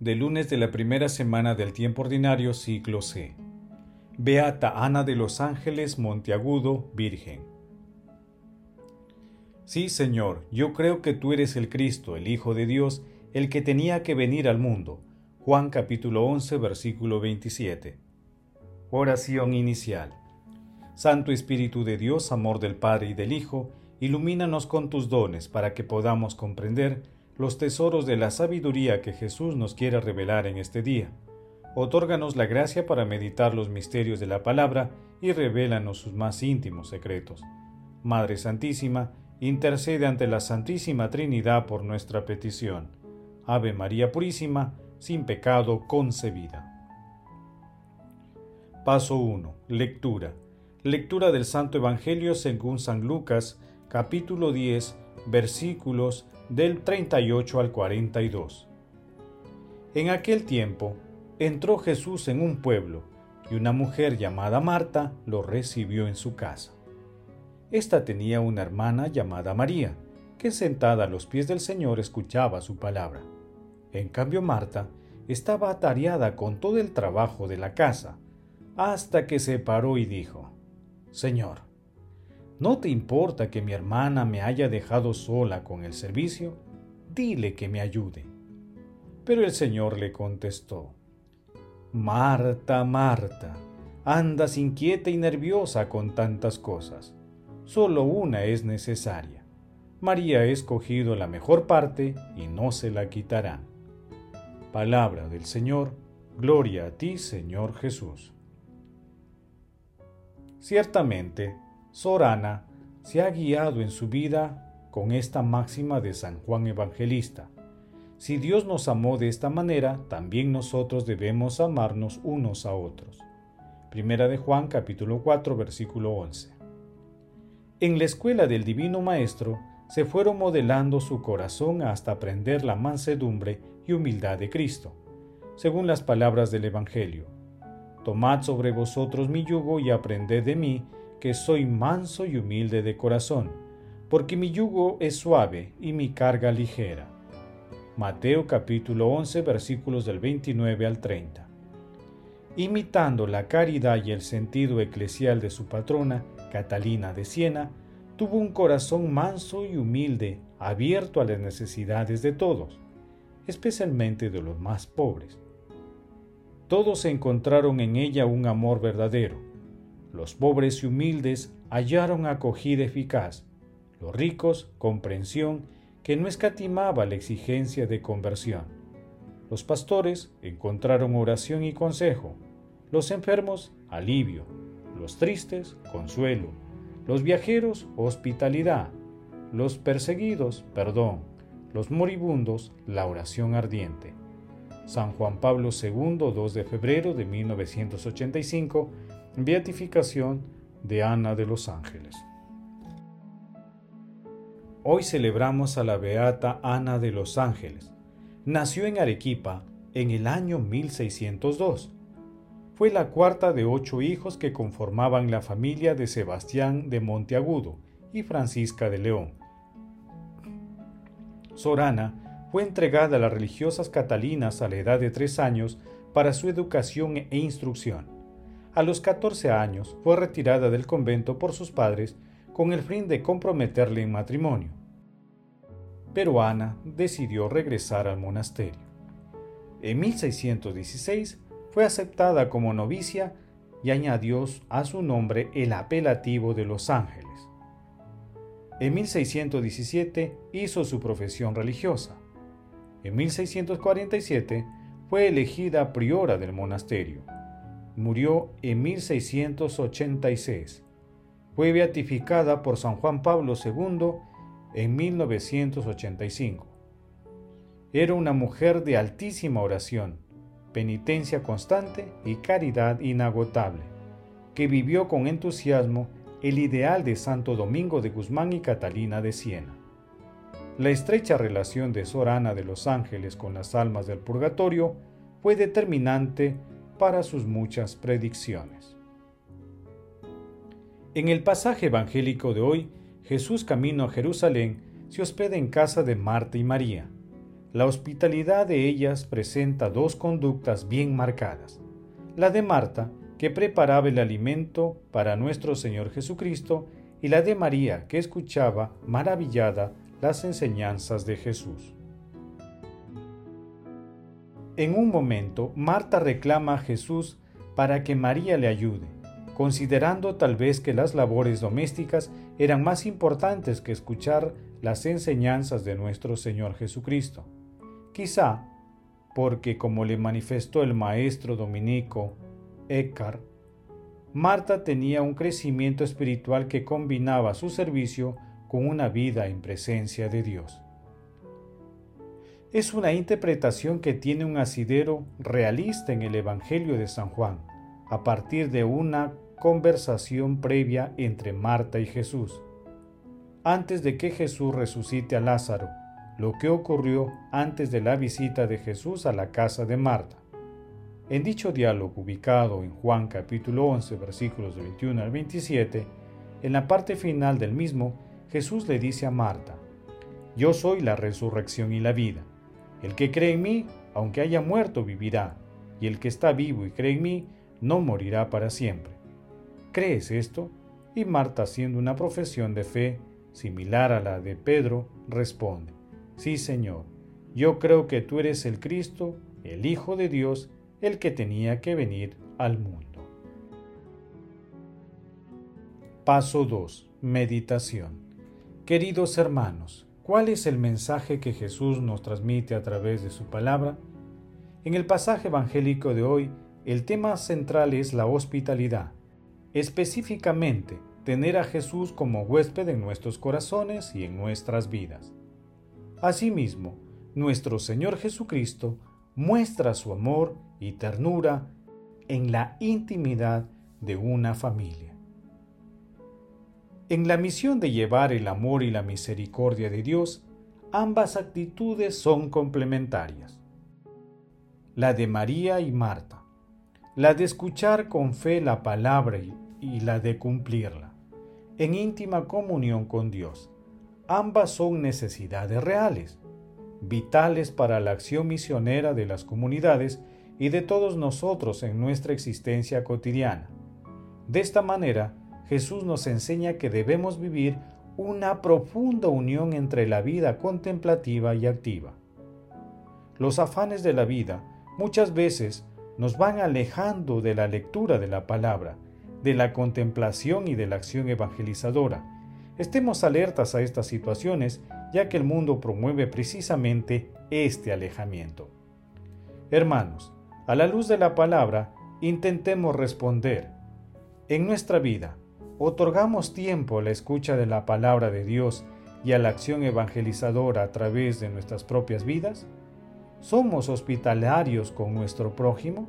de lunes de la primera semana del tiempo ordinario ciclo C. Beata Ana de los Ángeles Monteagudo, Virgen. Sí, Señor, yo creo que tú eres el Cristo, el Hijo de Dios, el que tenía que venir al mundo. Juan capítulo 11, versículo 27. Oración inicial. Santo Espíritu de Dios, amor del Padre y del Hijo, ilumínanos con tus dones para que podamos comprender los tesoros de la sabiduría que Jesús nos quiere revelar en este día. Otórganos la gracia para meditar los misterios de la palabra y revélanos sus más íntimos secretos. Madre Santísima, intercede ante la Santísima Trinidad por nuestra petición. Ave María Purísima, sin pecado concebida. Paso 1. Lectura. Lectura del Santo Evangelio según San Lucas, capítulo 10, versículos del 38 al 42. En aquel tiempo entró Jesús en un pueblo y una mujer llamada Marta lo recibió en su casa. Esta tenía una hermana llamada María, que sentada a los pies del Señor escuchaba su palabra. En cambio Marta estaba atareada con todo el trabajo de la casa, hasta que se paró y dijo, Señor, ¿No te importa que mi hermana me haya dejado sola con el servicio? Dile que me ayude. Pero el Señor le contestó, Marta, Marta, andas inquieta y nerviosa con tantas cosas. Solo una es necesaria. María ha escogido la mejor parte y no se la quitarán. Palabra del Señor, gloria a ti, Señor Jesús. Ciertamente, Sorana se ha guiado en su vida con esta máxima de San Juan Evangelista. Si Dios nos amó de esta manera, también nosotros debemos amarnos unos a otros. Primera de Juan capítulo 4 versículo 11. En la escuela del Divino Maestro se fueron modelando su corazón hasta aprender la mansedumbre y humildad de Cristo, según las palabras del Evangelio. Tomad sobre vosotros mi yugo y aprended de mí, que soy manso y humilde de corazón, porque mi yugo es suave y mi carga ligera. Mateo capítulo 11 versículos del 29 al 30. Imitando la caridad y el sentido eclesial de su patrona, Catalina de Siena, tuvo un corazón manso y humilde, abierto a las necesidades de todos, especialmente de los más pobres. Todos encontraron en ella un amor verdadero, los pobres y humildes hallaron acogida eficaz, los ricos comprensión que no escatimaba la exigencia de conversión. Los pastores encontraron oración y consejo, los enfermos alivio, los tristes consuelo, los viajeros hospitalidad, los perseguidos perdón, los moribundos la oración ardiente. San Juan Pablo II, 2 de febrero de 1985, Beatificación de Ana de los Ángeles. Hoy celebramos a la Beata Ana de los Ángeles. Nació en Arequipa en el año 1602. Fue la cuarta de ocho hijos que conformaban la familia de Sebastián de Monteagudo y Francisca de León. Sorana fue entregada a las religiosas catalinas a la edad de tres años para su educación e instrucción a los 14 años fue retirada del convento por sus padres con el fin de comprometerle en matrimonio. Pero Ana decidió regresar al monasterio. En 1616 fue aceptada como novicia y añadió a su nombre el apelativo de los ángeles. En 1617 hizo su profesión religiosa. En 1647 fue elegida priora del monasterio murió en 1686. Fue beatificada por San Juan Pablo II en 1985. Era una mujer de altísima oración, penitencia constante y caridad inagotable, que vivió con entusiasmo el ideal de Santo Domingo de Guzmán y Catalina de Siena. La estrecha relación de Sorana de los Ángeles con las almas del purgatorio fue determinante para sus muchas predicciones. En el pasaje evangélico de hoy, Jesús camino a Jerusalén se hospeda en casa de Marta y María. la hospitalidad de ellas presenta dos conductas bien marcadas. La de Marta, que preparaba el alimento para nuestro Señor Jesucristo, y la de María, que escuchaba maravillada las enseñanzas de Jesús. En un momento, Marta reclama a Jesús para que María le ayude, considerando tal vez que las labores domésticas eran más importantes que escuchar las enseñanzas de nuestro Señor Jesucristo. Quizá porque, como le manifestó el maestro dominico Eckhart, Marta tenía un crecimiento espiritual que combinaba su servicio con una vida en presencia de Dios. Es una interpretación que tiene un asidero realista en el Evangelio de San Juan, a partir de una conversación previa entre Marta y Jesús. Antes de que Jesús resucite a Lázaro, lo que ocurrió antes de la visita de Jesús a la casa de Marta. En dicho diálogo ubicado en Juan capítulo 11 versículos 21 al 27, en la parte final del mismo, Jesús le dice a Marta, Yo soy la resurrección y la vida. El que cree en mí, aunque haya muerto, vivirá, y el que está vivo y cree en mí, no morirá para siempre. ¿Crees esto? Y Marta, haciendo una profesión de fe similar a la de Pedro, responde, Sí, Señor, yo creo que tú eres el Cristo, el Hijo de Dios, el que tenía que venir al mundo. Paso 2. Meditación. Queridos hermanos, ¿cuál es el mensaje que Jesús nos transmite a través de su palabra? En el pasaje evangélico de hoy, el tema central es la hospitalidad, específicamente tener a Jesús como huésped en nuestros corazones y en nuestras vidas. Asimismo, nuestro Señor Jesucristo muestra su amor y ternura en la intimidad de una familia. En la misión de llevar el amor y la misericordia de Dios, ambas actitudes son complementarias. La de María y Marta, la de escuchar con fe la palabra y la de cumplirla, en íntima comunión con Dios. Ambas son necesidades reales vitales para la acción misionera de las comunidades y de todos nosotros en nuestra existencia cotidiana. De esta manera, Jesús nos enseña que debemos vivir una profunda unión entre la vida contemplativa y activa. Los afanes de la vida muchas veces nos van alejando de la lectura de la palabra, de la contemplación y de la acción evangelizadora. Estemos alertas a estas situaciones ya que el mundo promueve precisamente este alejamiento. Hermanos, a la luz de la palabra, intentemos responder. En nuestra vida, ¿otorgamos tiempo a la escucha de la palabra de Dios y a la acción evangelizadora a través de nuestras propias vidas? ¿Somos hospitalarios con nuestro prójimo?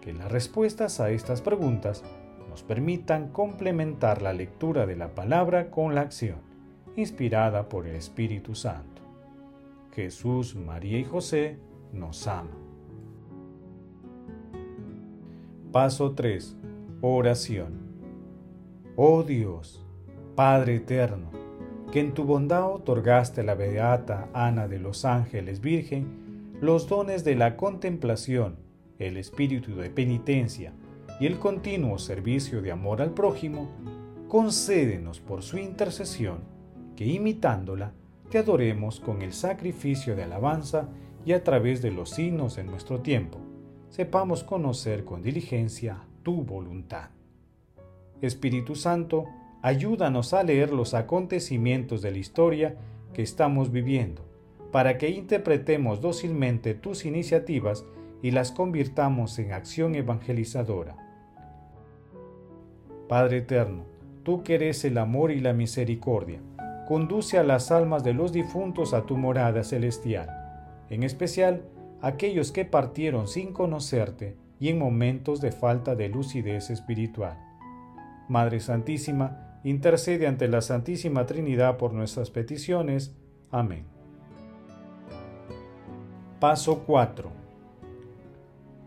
Que las respuestas a estas preguntas nos permitan complementar la lectura de la palabra con la acción inspirada por el Espíritu Santo. Jesús, María y José nos aman. Paso 3. Oración. Oh Dios, Padre eterno, que en tu bondad otorgaste a la beata Ana de los Ángeles Virgen los dones de la contemplación, el espíritu de penitencia y el continuo servicio de amor al prójimo, concédenos por su intercesión que imitándola te adoremos con el sacrificio de alabanza y a través de los signos en nuestro tiempo, sepamos conocer con diligencia tu voluntad. Espíritu Santo, ayúdanos a leer los acontecimientos de la historia que estamos viviendo, para que interpretemos dócilmente tus iniciativas y las convirtamos en acción evangelizadora. Padre eterno, tú que eres el amor y la misericordia, conduce a las almas de los difuntos a tu morada celestial, en especial aquellos que partieron sin conocerte y en momentos de falta de lucidez espiritual. Madre Santísima, intercede ante la Santísima Trinidad por nuestras peticiones. Amén. Paso 4.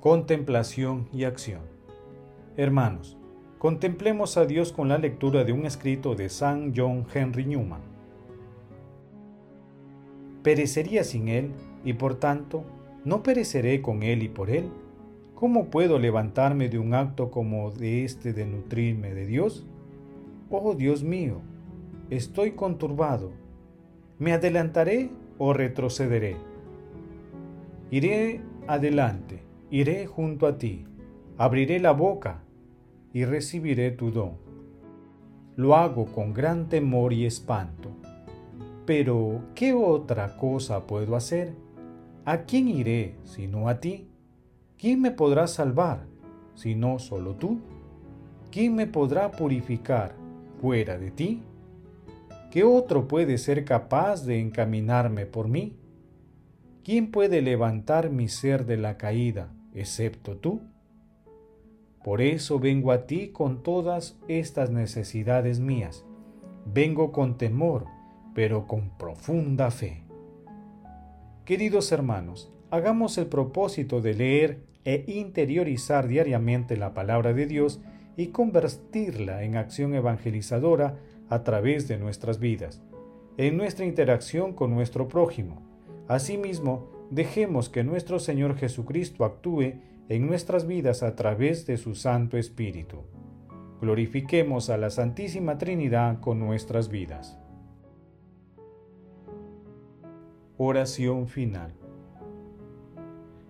Contemplación y acción. Hermanos, contemplemos a Dios con la lectura de un escrito de San John Henry Newman. Perecería sin él y por tanto no pereceré con él y por él. ¿Cómo puedo levantarme de un acto como de este de nutrirme de Dios? Oh Dios mío, estoy conturbado. ¿Me adelantaré o retrocederé? Iré adelante, iré junto a ti, abriré la boca y recibiré tu don. Lo hago con gran temor y espanto. Pero, ¿qué otra cosa puedo hacer? ¿A quién iré sino a ti? ¿Quién me podrá salvar si no solo tú? ¿Quién me podrá purificar fuera de ti? ¿Qué otro puede ser capaz de encaminarme por mí? ¿Quién puede levantar mi ser de la caída excepto tú? Por eso vengo a ti con todas estas necesidades mías. Vengo con temor, pero con profunda fe. Queridos hermanos, hagamos el propósito de leer e interiorizar diariamente la palabra de Dios y convertirla en acción evangelizadora a través de nuestras vidas, en nuestra interacción con nuestro prójimo. Asimismo, dejemos que nuestro Señor Jesucristo actúe en nuestras vidas a través de su Santo Espíritu. Glorifiquemos a la Santísima Trinidad con nuestras vidas. Oración final.